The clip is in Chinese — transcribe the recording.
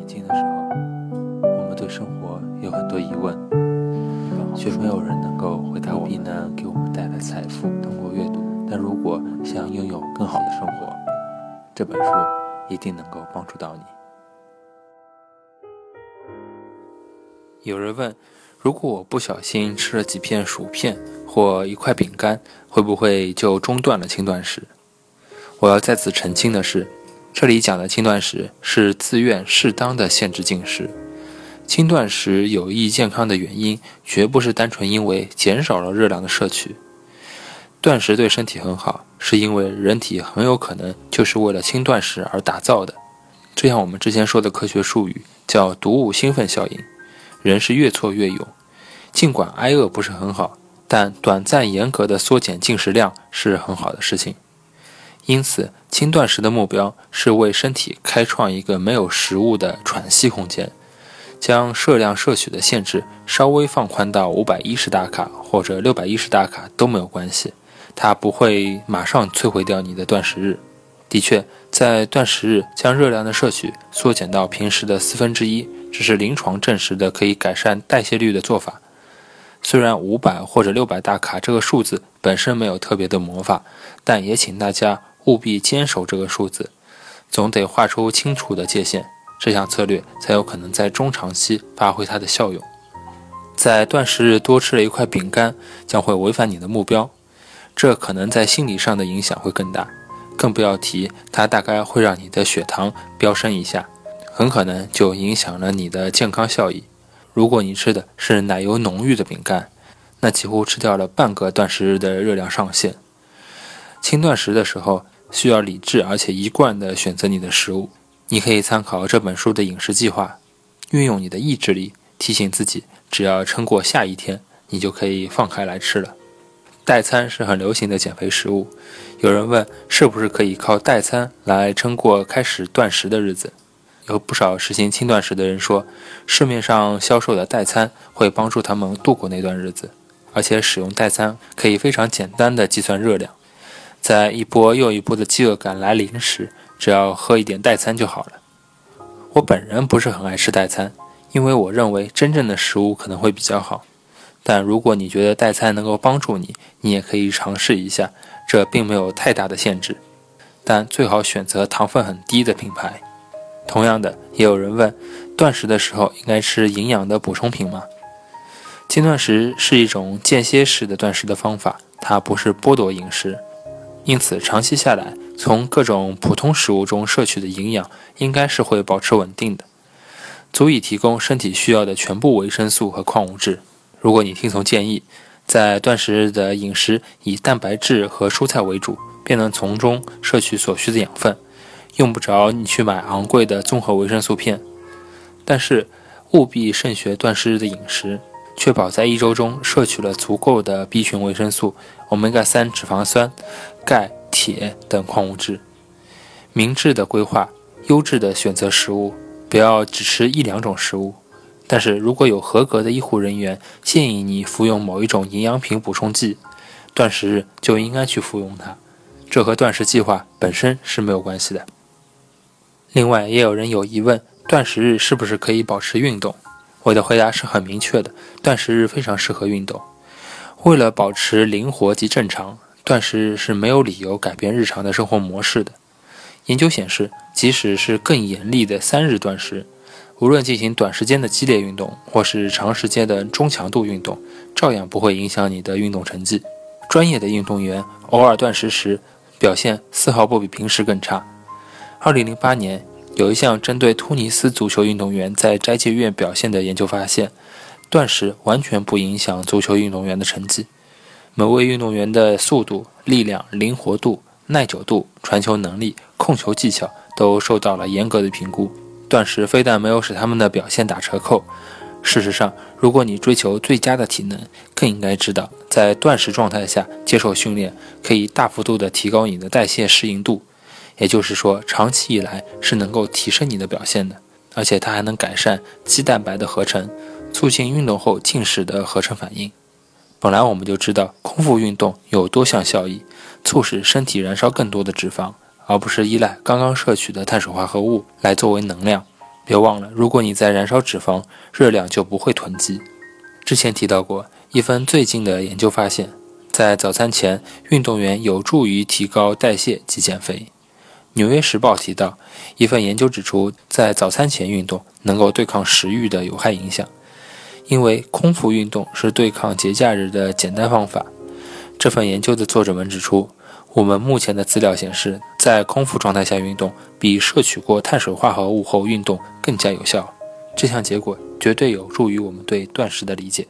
年轻的时候，我们对生活有很多疑问，却没有人能够回答避难给我们带来财富。通过阅读，但如果想拥有更好的生活，这本书一定能够帮助到你。有人问：如果我不小心吃了几片薯片或一块饼干，会不会就中断了轻断食？我要再次澄清的是。这里讲的轻断食是自愿适当的限制进食，轻断食有益健康的原因绝不是单纯因为减少了热量的摄取。断食对身体很好，是因为人体很有可能就是为了轻断食而打造的。就像我们之前说的科学术语叫“毒物兴奋效应”，人是越挫越勇。尽管挨饿不是很好，但短暂严格的缩减进食量是很好的事情。因此，轻断食的目标是为身体开创一个没有食物的喘息空间，将摄量摄取的限制稍微放宽到五百一十大卡或者六百一十大卡都没有关系，它不会马上摧毁掉你的断食日。的确，在断食日将热量的摄取缩减到平时的四分之一，这是临床证实的可以改善代谢率的做法。虽然五百或者六百大卡这个数字本身没有特别的魔法，但也请大家。务必坚守这个数字，总得画出清楚的界限，这项策略才有可能在中长期发挥它的效用。在断食日多吃了一块饼干，将会违反你的目标，这可能在心理上的影响会更大，更不要提它大概会让你的血糖飙升一下，很可能就影响了你的健康效益。如果你吃的是奶油浓郁的饼干，那几乎吃掉了半个断食日的热量上限。轻断食的时候。需要理智而且一贯地选择你的食物。你可以参考这本书的饮食计划，运用你的意志力提醒自己，只要撑过下一天，你就可以放开来吃了。代餐是很流行的减肥食物。有人问，是不是可以靠代餐来撑过开始断食的日子？有不少实行轻断食的人说，市面上销售的代餐会帮助他们度过那段日子，而且使用代餐可以非常简单的计算热量。在一波又一波的饥饿感来临时，只要喝一点代餐就好了。我本人不是很爱吃代餐，因为我认为真正的食物可能会比较好。但如果你觉得代餐能够帮助你，你也可以尝试一下，这并没有太大的限制。但最好选择糖分很低的品牌。同样的，也有人问，断食的时候应该吃营养的补充品吗？轻断食是一种间歇式的断食的方法，它不是剥夺饮食。因此，长期下来，从各种普通食物中摄取的营养应该是会保持稳定的，足以提供身体需要的全部维生素和矿物质。如果你听从建议，在断食日的饮食以蛋白质和蔬菜为主，便能从中摄取所需的养分，用不着你去买昂贵的综合维生素片。但是，务必慎学断食日的饮食。确保在一周中摄取了足够的 B 群维生素、欧米伽三脂肪酸、钙、铁等矿物质。明智的规划，优质的选择食物，不要只吃一两种食物。但是如果有合格的医护人员建议你服用某一种营养品补充剂，断食日就应该去服用它。这和断食计划本身是没有关系的。另外，也有人有疑问：断食日是不是可以保持运动？我的回答是很明确的，断食日非常适合运动。为了保持灵活及正常，断食日是没有理由改变日常的生活模式的。研究显示，即使是更严厉的三日断食，无论进行短时间的激烈运动，或是长时间的中强度运动，照样不会影响你的运动成绩。专业的运动员偶尔断食时，表现丝毫不比平时更差。二零零八年。有一项针对突尼斯足球运动员在斋戒月表现的研究发现，断食完全不影响足球运动员的成绩。每位运动员的速度、力量、灵活度、耐久度、传球能力、控球技巧都受到了严格的评估。断食非但没有使他们的表现打折扣，事实上，如果你追求最佳的体能，更应该知道，在断食状态下接受训练可以大幅度地提高你的代谢适应度。也就是说，长期以来是能够提升你的表现的，而且它还能改善肌蛋白的合成，促进运动后进食的合成反应。本来我们就知道空腹运动有多项效益，促使身体燃烧更多的脂肪，而不是依赖刚刚摄取的碳水化合物来作为能量，别忘了，如果你在燃烧脂肪，热量就不会囤积。之前提到过一份最近的研究发现，在早餐前运动员有助于提高代谢及减肥。《纽约时报》提到，一份研究指出，在早餐前运动能够对抗食欲的有害影响，因为空腹运动是对抗节假日的简单方法。这份研究的作者们指出，我们目前的资料显示，在空腹状态下运动比摄取过碳水化合物后运动更加有效。这项结果绝对有助于我们对断食的理解。